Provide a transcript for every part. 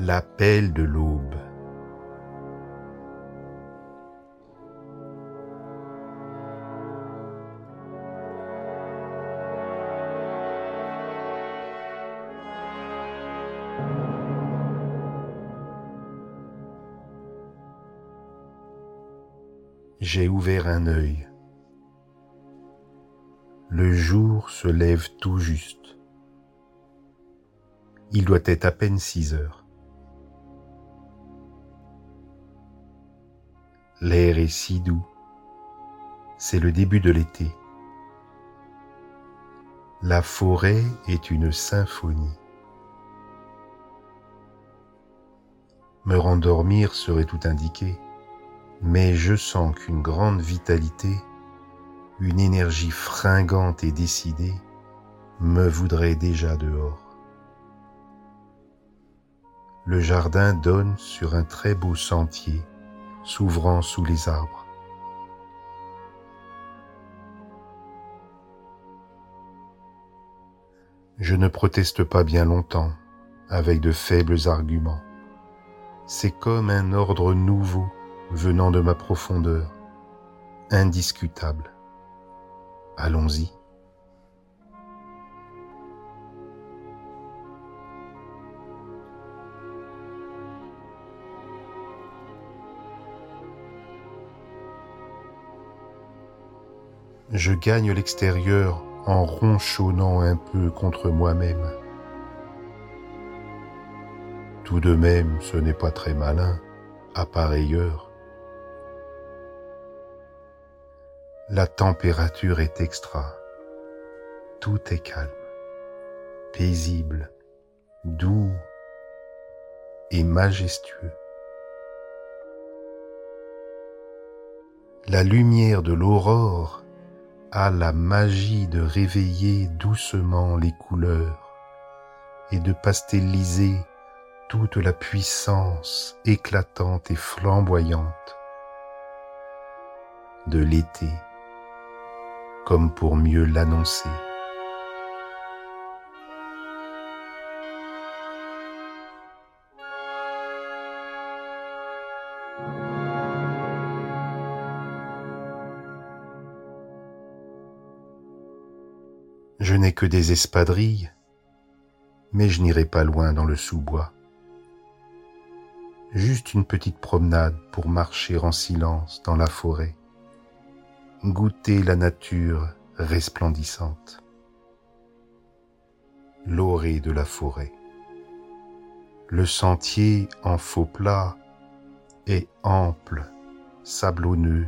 L'appel de l'aube. J'ai ouvert un œil. Le jour se lève tout juste. Il doit être à peine six heures. L'air est si doux. C'est le début de l'été. La forêt est une symphonie. Me rendormir serait tout indiqué mais je sens qu'une grande vitalité, une énergie fringante et décidée me voudrait déjà dehors. Le jardin donne sur un très beau sentier s'ouvrant sous les arbres. Je ne proteste pas bien longtemps avec de faibles arguments. C'est comme un ordre nouveau venant de ma profondeur, indiscutable. Allons-y. Je gagne l'extérieur en ronchonnant un peu contre moi-même. Tout de même, ce n'est pas très malin, à pareille heure. La température est extra. Tout est calme, paisible, doux et majestueux. La lumière de l'aurore a la magie de réveiller doucement les couleurs et de pastelliser toute la puissance éclatante et flamboyante de l'été comme pour mieux l'annoncer. Je n'ai que des espadrilles, mais je n'irai pas loin dans le sous-bois. Juste une petite promenade pour marcher en silence dans la forêt goûter la nature resplendissante, l'orée de la forêt. Le sentier en faux plat est ample, sablonneux,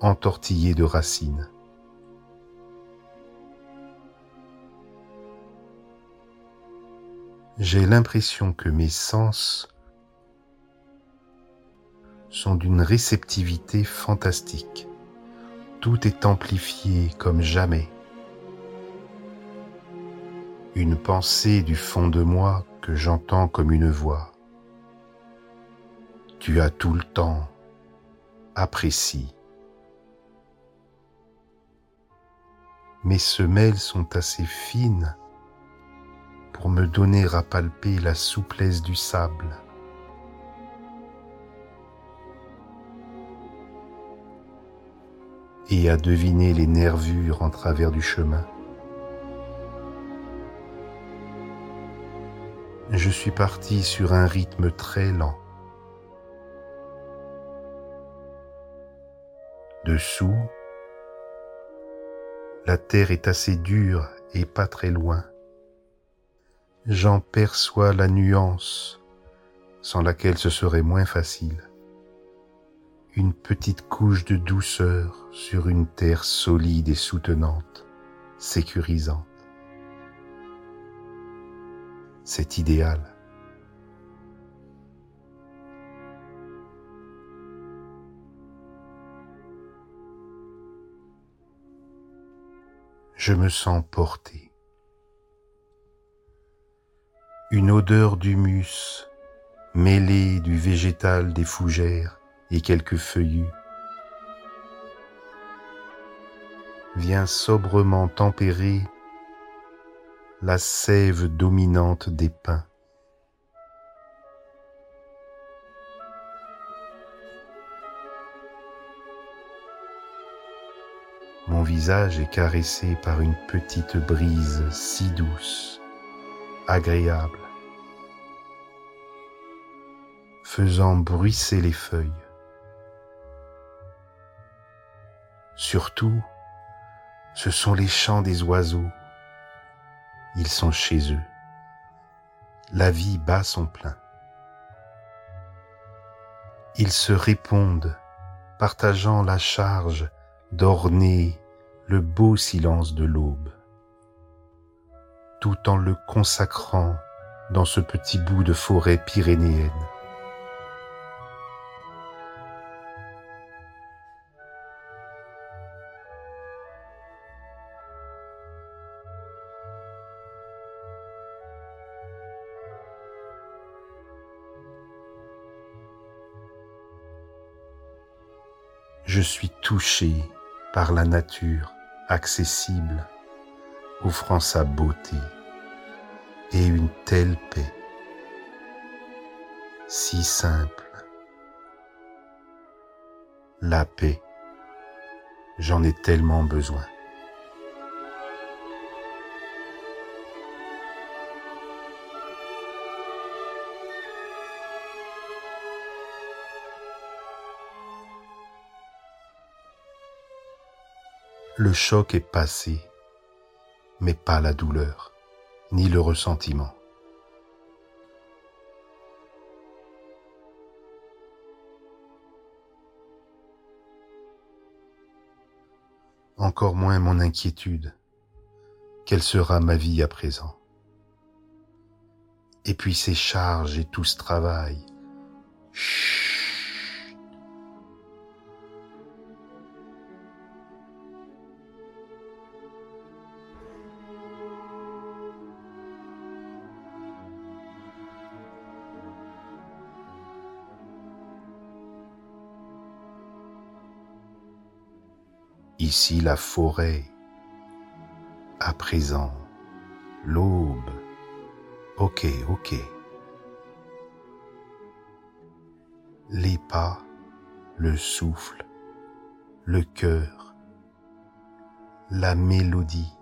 entortillé de racines. J'ai l'impression que mes sens sont d'une réceptivité fantastique tout est amplifié comme jamais. Une pensée du fond de moi que j'entends comme une voix. Tu as tout le temps, apprécie. Mes semelles sont assez fines pour me donner à palper la souplesse du sable. et à deviner les nervures en travers du chemin. Je suis parti sur un rythme très lent. Dessous, la terre est assez dure et pas très loin. J'en perçois la nuance sans laquelle ce serait moins facile une petite couche de douceur sur une terre solide et soutenante, sécurisante. C'est idéal. Je me sens porté une odeur d'humus mêlée du végétal des fougères et quelques feuillus vient sobrement tempérer la sève dominante des pins. Mon visage est caressé par une petite brise si douce agréable, faisant bruisser les feuilles. Surtout, ce sont les chants des oiseaux. Ils sont chez eux. La vie bat son plein. Ils se répondent, partageant la charge d'orner le beau silence de l'aube, tout en le consacrant dans ce petit bout de forêt pyrénéenne. je suis touché par la nature accessible, offrant sa beauté et une telle paix, si simple. La paix, j'en ai tellement besoin. Le choc est passé, mais pas la douleur, ni le ressentiment. Encore moins mon inquiétude. Quelle sera ma vie à présent? Et puis ces charges et tout ce travail. Ici la forêt, à présent l'aube. Ok, ok. Les pas, le souffle, le cœur, la mélodie.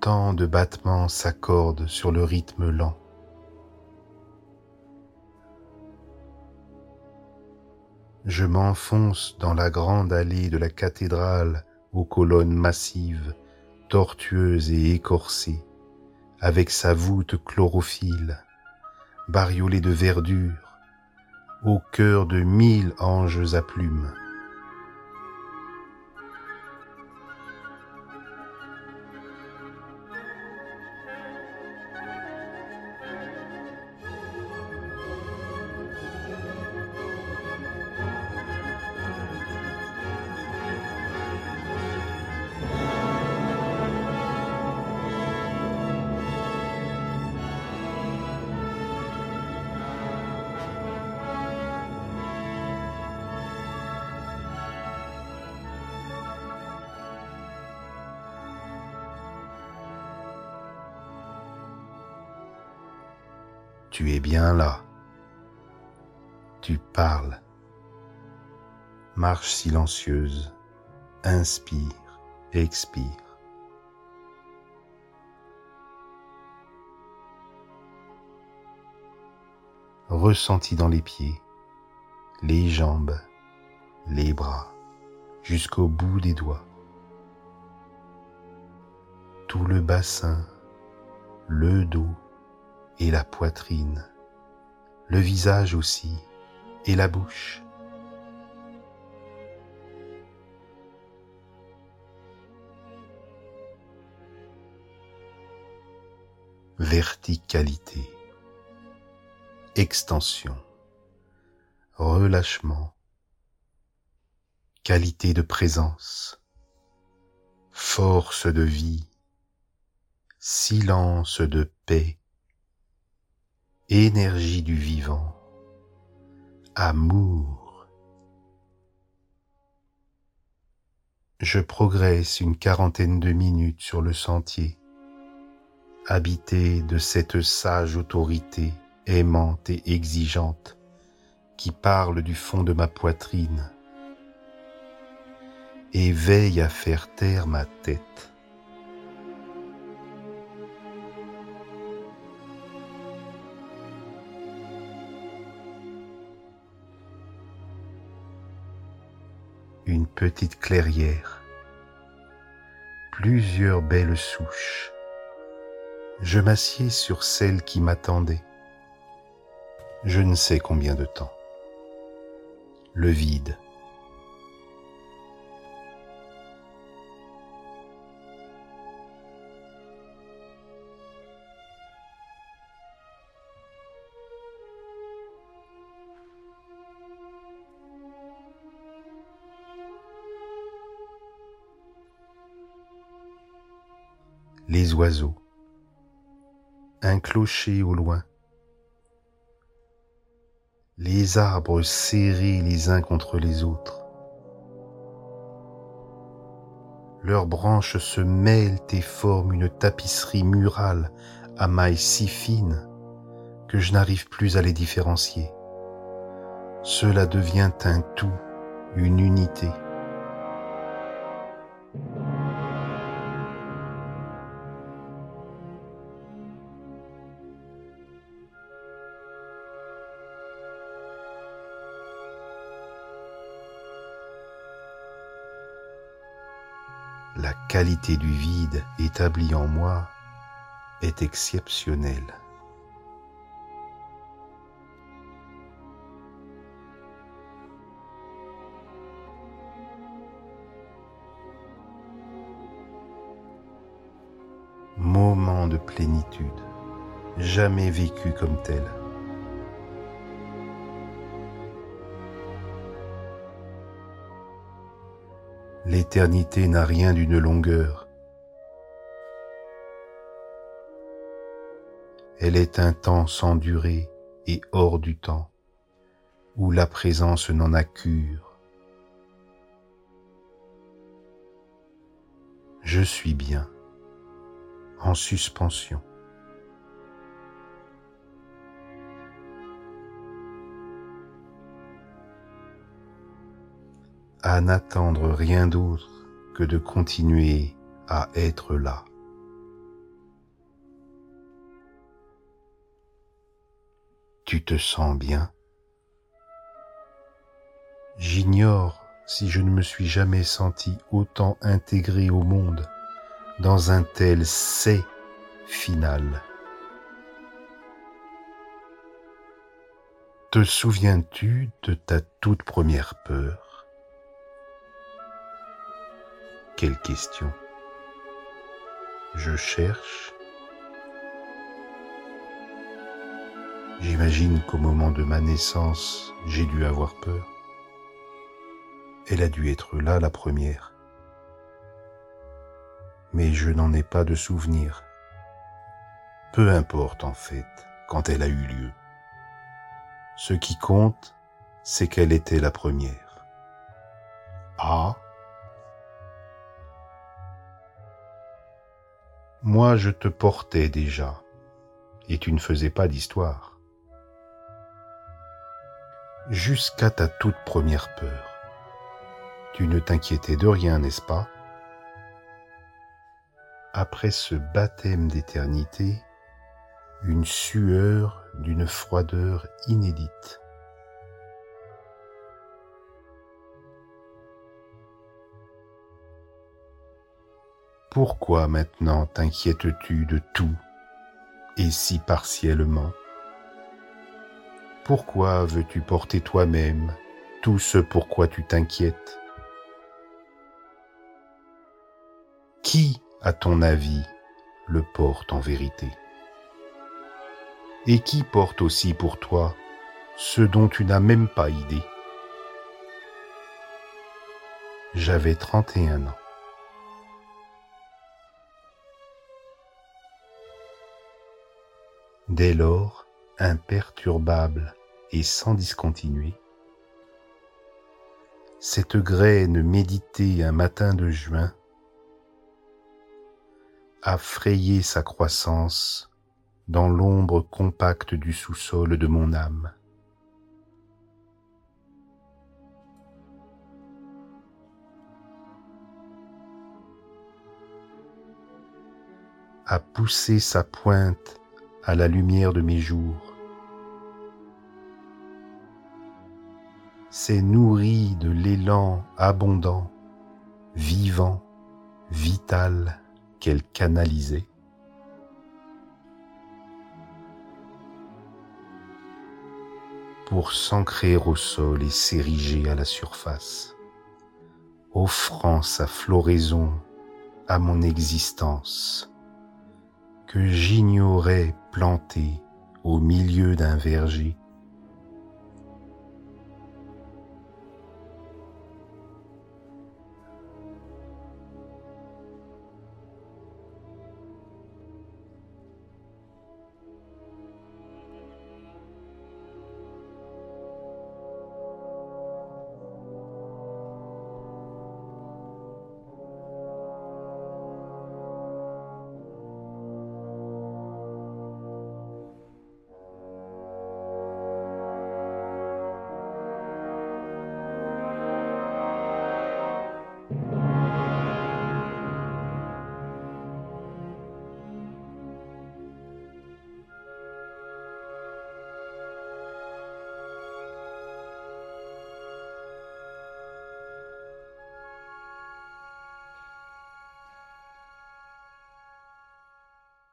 Tant de battements s'accordent sur le rythme lent. Je m'enfonce dans la grande allée de la cathédrale aux colonnes massives, tortueuses et écorcées, avec sa voûte chlorophylle, bariolée de verdure, au cœur de mille anges à plumes. Tu es bien là. Tu parles. Marche silencieuse. Inspire, expire. Ressenti dans les pieds, les jambes, les bras, jusqu'au bout des doigts. Tout le bassin, le dos, et la poitrine, le visage aussi et la bouche. Verticalité, extension, relâchement, qualité de présence, force de vie, silence de paix, énergie du vivant, amour. Je progresse une quarantaine de minutes sur le sentier, habité de cette sage autorité aimante et exigeante qui parle du fond de ma poitrine. et veille à faire taire ma tête. Une petite clairière, plusieurs belles souches. Je m'assieds sur celle qui m'attendait. Je ne sais combien de temps. Le vide. Les oiseaux, un clocher au loin, les arbres serrés les uns contre les autres. Leurs branches se mêlent et forment une tapisserie murale à mailles si fines que je n'arrive plus à les différencier. Cela devient un tout, une unité. La qualité du vide établi en moi est exceptionnelle. Moment de plénitude, jamais vécu comme tel. L'éternité n'a rien d'une longueur. Elle est un temps sans durée et hors du temps, où la présence n'en a cure. Je suis bien, en suspension. À n'attendre rien d'autre que de continuer à être là. Tu te sens bien? J'ignore si je ne me suis jamais senti autant intégré au monde dans un tel c'est final. Te souviens-tu de ta toute première peur? Quelle question Je cherche. J'imagine qu'au moment de ma naissance, j'ai dû avoir peur. Elle a dû être là la première. Mais je n'en ai pas de souvenir. Peu importe en fait quand elle a eu lieu. Ce qui compte, c'est qu'elle était la première. Ah, Moi, je te portais déjà, et tu ne faisais pas d'histoire. Jusqu'à ta toute première peur. Tu ne t'inquiétais de rien, n'est-ce pas? Après ce baptême d'éternité, une sueur d'une froideur inédite. Pourquoi maintenant t'inquiètes-tu de tout et si partiellement? Pourquoi veux-tu porter toi-même tout ce pourquoi tu t'inquiètes? Qui, à ton avis, le porte en vérité? Et qui porte aussi pour toi ce dont tu n'as même pas idée? J'avais 31 ans. Dès lors, imperturbable et sans discontinuer, cette graine méditée un matin de juin a frayé sa croissance dans l'ombre compacte du sous-sol de mon âme. a poussé sa pointe à la lumière de mes jours. S'est nourri de l'élan abondant, vivant, vital qu'elle canalisait. pour s'ancrer au sol et s'ériger à la surface, offrant sa floraison à mon existence, que j'ignorais plantée au milieu d'un verger